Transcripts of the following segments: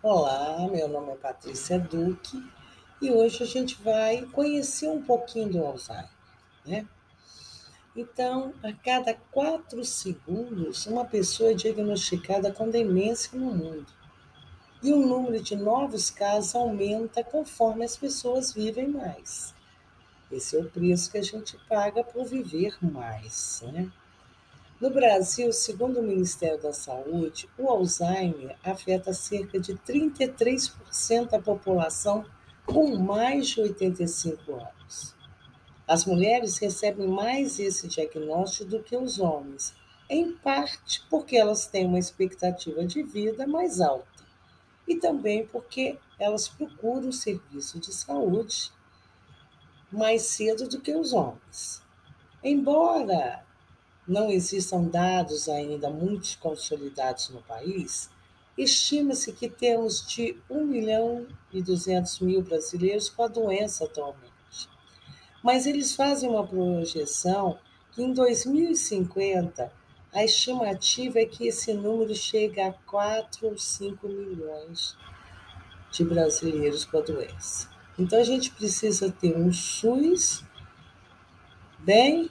Olá, meu nome é Patrícia Duque e hoje a gente vai conhecer um pouquinho do Alzheimer, né? Então, a cada quatro segundos, uma pessoa é diagnosticada com demência no mundo. E o número de novos casos aumenta conforme as pessoas vivem mais. Esse é o preço que a gente paga por viver mais, né? No Brasil, segundo o Ministério da Saúde, o Alzheimer afeta cerca de 33% da população com mais de 85 anos. As mulheres recebem mais esse diagnóstico do que os homens, em parte porque elas têm uma expectativa de vida mais alta e também porque elas procuram o serviço de saúde mais cedo do que os homens. Embora não existam dados ainda muito consolidados no país, estima-se que temos de 1 milhão e 200 mil brasileiros com a doença atualmente. Mas eles fazem uma projeção que em 2050 a estimativa é que esse número chegue a 4 ou 5 milhões de brasileiros com a doença. Então a gente precisa ter um SUS bem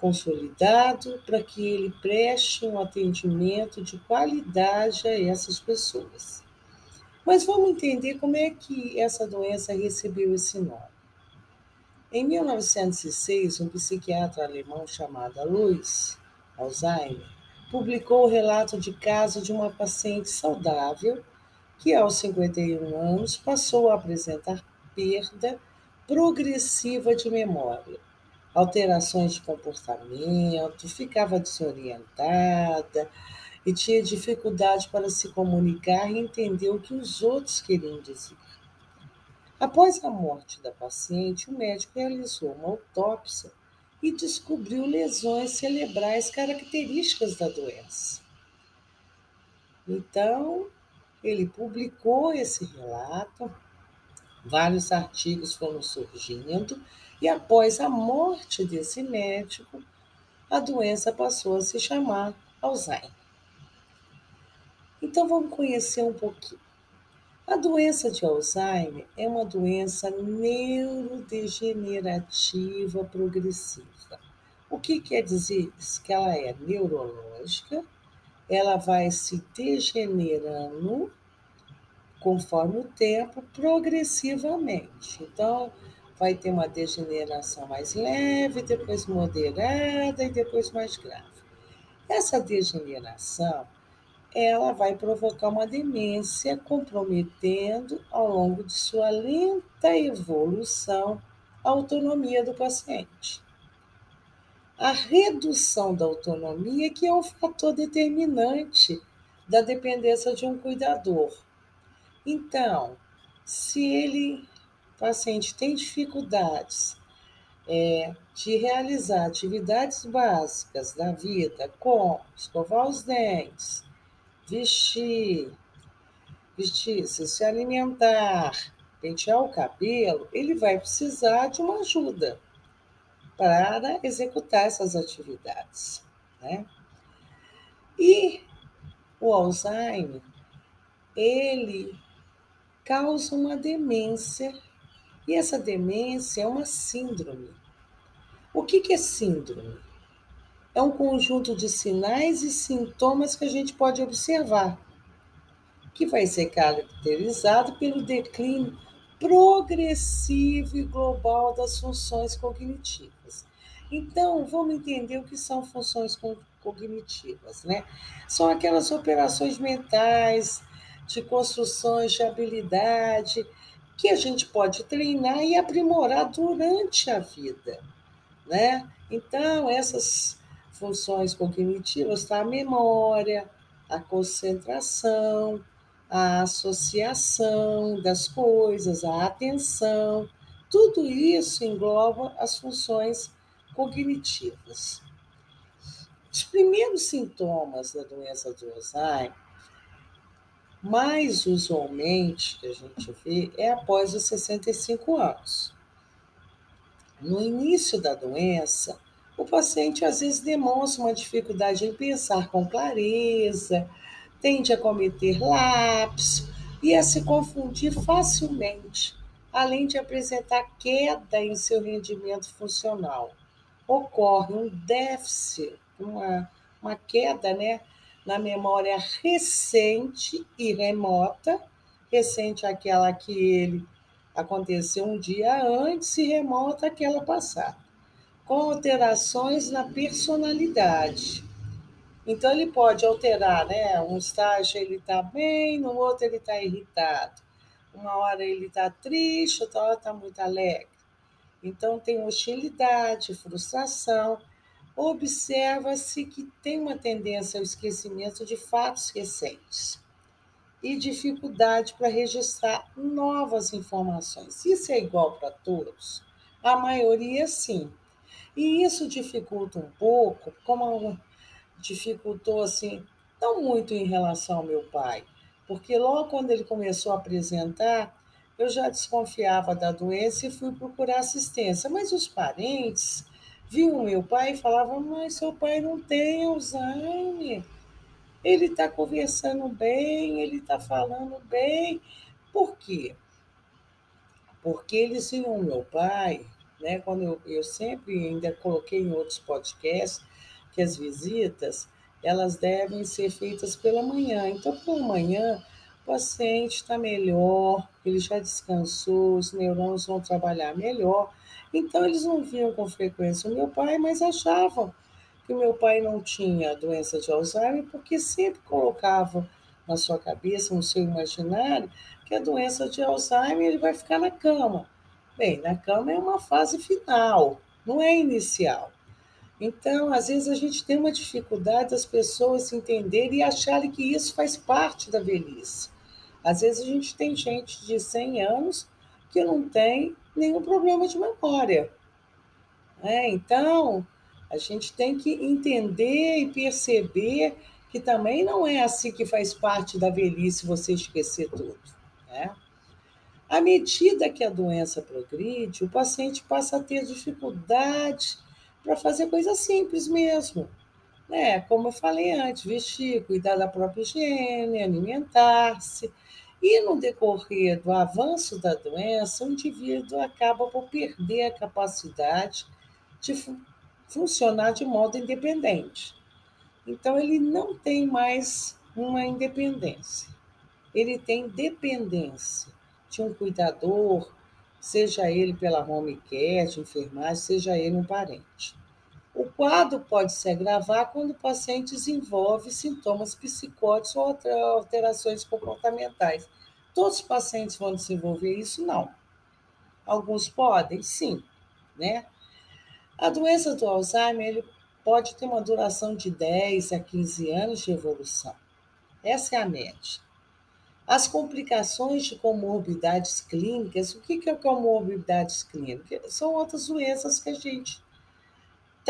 consolidado para que ele preste um atendimento de qualidade a essas pessoas. Mas vamos entender como é que essa doença recebeu esse nome. Em 1906, um psiquiatra alemão chamado Alois Alzheimer publicou o relato de caso de uma paciente saudável que, aos 51 anos, passou a apresentar perda progressiva de memória alterações de comportamento, ficava desorientada e tinha dificuldade para se comunicar e entender o que os outros queriam dizer. Após a morte da paciente, o médico realizou uma autópsia e descobriu lesões cerebrais características da doença. Então, ele publicou esse relato, vários artigos foram surgindo e após a morte desse médico, a doença passou a se chamar Alzheimer. Então vamos conhecer um pouquinho. A doença de Alzheimer é uma doença neurodegenerativa progressiva. O que quer dizer isso? Que ela é neurológica, ela vai se degenerando conforme o tempo, progressivamente. Então, vai ter uma degeneração mais leve, depois moderada e depois mais grave. Essa degeneração, ela vai provocar uma demência, comprometendo ao longo de sua lenta evolução a autonomia do paciente. A redução da autonomia que é um fator determinante da dependência de um cuidador. Então, se ele paciente tem dificuldades é, de realizar atividades básicas da vida, como escovar os dentes, vestir, vestir-se, se alimentar, pentear o cabelo, ele vai precisar de uma ajuda para executar essas atividades. Né? E o Alzheimer, ele causa uma demência e essa demência é uma síndrome. O que, é síndrome? É um conjunto de sinais e sintomas que a gente pode observar, que vai ser caracterizado pelo declínio progressivo e global das funções cognitivas. Então, vamos entender o que são funções cognitivas, né? São aquelas operações mentais, de construções de habilidade, que a gente pode treinar e aprimorar durante a vida, né? Então, essas funções cognitivas tá a memória, a concentração, a associação das coisas, a atenção, tudo isso engloba as funções cognitivas. Os primeiros sintomas da doença do Alzheimer mais usualmente que a gente vê é após os 65 anos. No início da doença, o paciente às vezes demonstra uma dificuldade em pensar com clareza, tende a cometer lápis e a se confundir facilmente, além de apresentar queda em seu rendimento funcional. Ocorre um déficit, uma, uma queda né, na memória recente e remota, recente aquela que ele aconteceu um dia antes e remota aquela passada, com alterações na personalidade. Então ele pode alterar, né? Um estágio ele está bem, no outro ele está irritado. Uma hora ele está triste, outra hora está muito alegre. Então tem hostilidade, frustração. Observa-se que tem uma tendência ao esquecimento de fatos recentes e dificuldade para registrar novas informações. Isso é igual para todos? A maioria, sim. E isso dificulta um pouco, como dificultou assim, não muito em relação ao meu pai, porque logo quando ele começou a apresentar, eu já desconfiava da doença e fui procurar assistência. Mas os parentes viam meu pai e falavam: Mas seu pai não tem Alzheimer. Ele está conversando bem, ele está falando bem. Por quê? Porque eles viam meu pai, né? Quando eu, eu sempre ainda coloquei em outros podcasts que as visitas elas devem ser feitas pela manhã. Então, pela manhã, o paciente está melhor, ele já descansou, os neurônios vão trabalhar melhor. Então, eles não viam com frequência o meu pai, mas achavam que o meu pai não tinha doença de Alzheimer, porque sempre colocavam na sua cabeça, no seu imaginário, que a doença de Alzheimer ele vai ficar na cama. Bem, na cama é uma fase final, não é inicial. Então, às vezes, a gente tem uma dificuldade das pessoas entenderem e acharem que isso faz parte da velhice. Às vezes, a gente tem gente de 100 anos que não tem nenhum problema de memória. É, então, a gente tem que entender e perceber que também não é assim que faz parte da velhice você esquecer tudo. Né? À medida que a doença progride, o paciente passa a ter dificuldade para fazer coisas simples mesmo. Né? Como eu falei antes, vestir, cuidar da própria higiene, alimentar-se. E no decorrer do avanço da doença, o indivíduo acaba por perder a capacidade de fu funcionar de modo independente. Então, ele não tem mais uma independência, ele tem dependência de um cuidador, seja ele pela home care, de enfermagem, seja ele um parente. O quadro pode se agravar quando o paciente desenvolve sintomas psicóticos ou alterações comportamentais. Todos os pacientes vão desenvolver isso? Não. Alguns podem? Sim. Né? A doença do Alzheimer ele pode ter uma duração de 10 a 15 anos de evolução. Essa é a média. As complicações de comorbidades clínicas, o que é comorbidades clínicas? São outras doenças que a gente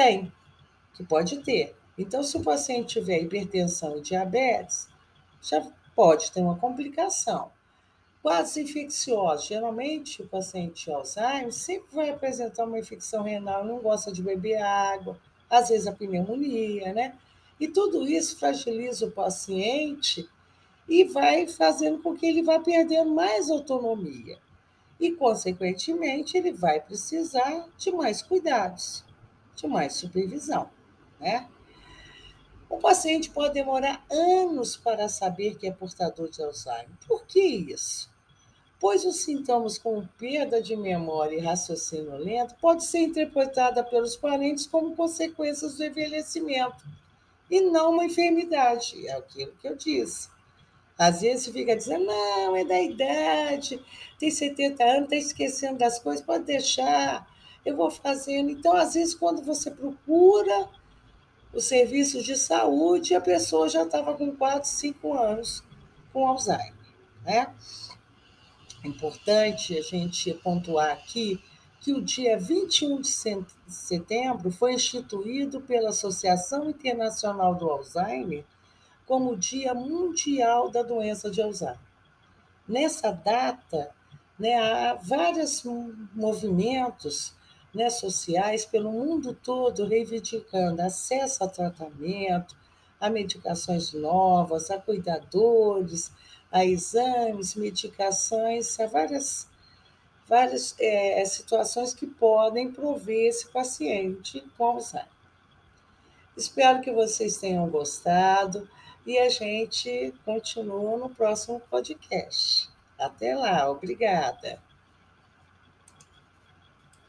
tem, que pode ter. Então, se o paciente tiver hipertensão e diabetes, já pode ter uma complicação. Quadros infecciosos, geralmente o paciente Alzheimer sempre vai apresentar uma infecção renal, não gosta de beber água, às vezes a pneumonia, né? E tudo isso fragiliza o paciente e vai fazendo com que ele vá perdendo mais autonomia. E, consequentemente, ele vai precisar de mais cuidados, de mais supervisão. Né? O paciente pode demorar anos para saber que é portador de Alzheimer. Por que isso? Pois os sintomas como perda de memória e raciocínio lento pode ser interpretada pelos parentes como consequências do envelhecimento e não uma enfermidade. É aquilo que eu disse. Às vezes fica dizendo, não, é da idade, tem 70 anos, está esquecendo das coisas, pode deixar, eu vou fazendo. Então, às vezes, quando você procura o serviço de saúde, a pessoa já estava com 4, 5 anos com Alzheimer. Né? É importante a gente pontuar aqui que o dia 21 de setembro foi instituído pela Associação Internacional do Alzheimer como o Dia Mundial da Doença de Alzheimer. Nessa data, né, há vários movimentos né, sociais pelo mundo todo reivindicando acesso a tratamento, a medicações novas, a cuidadores, a exames, medicações, a várias, várias é, situações que podem prover esse paciente com Alzheimer. Espero que vocês tenham gostado e a gente continua no próximo podcast. Até lá, obrigada.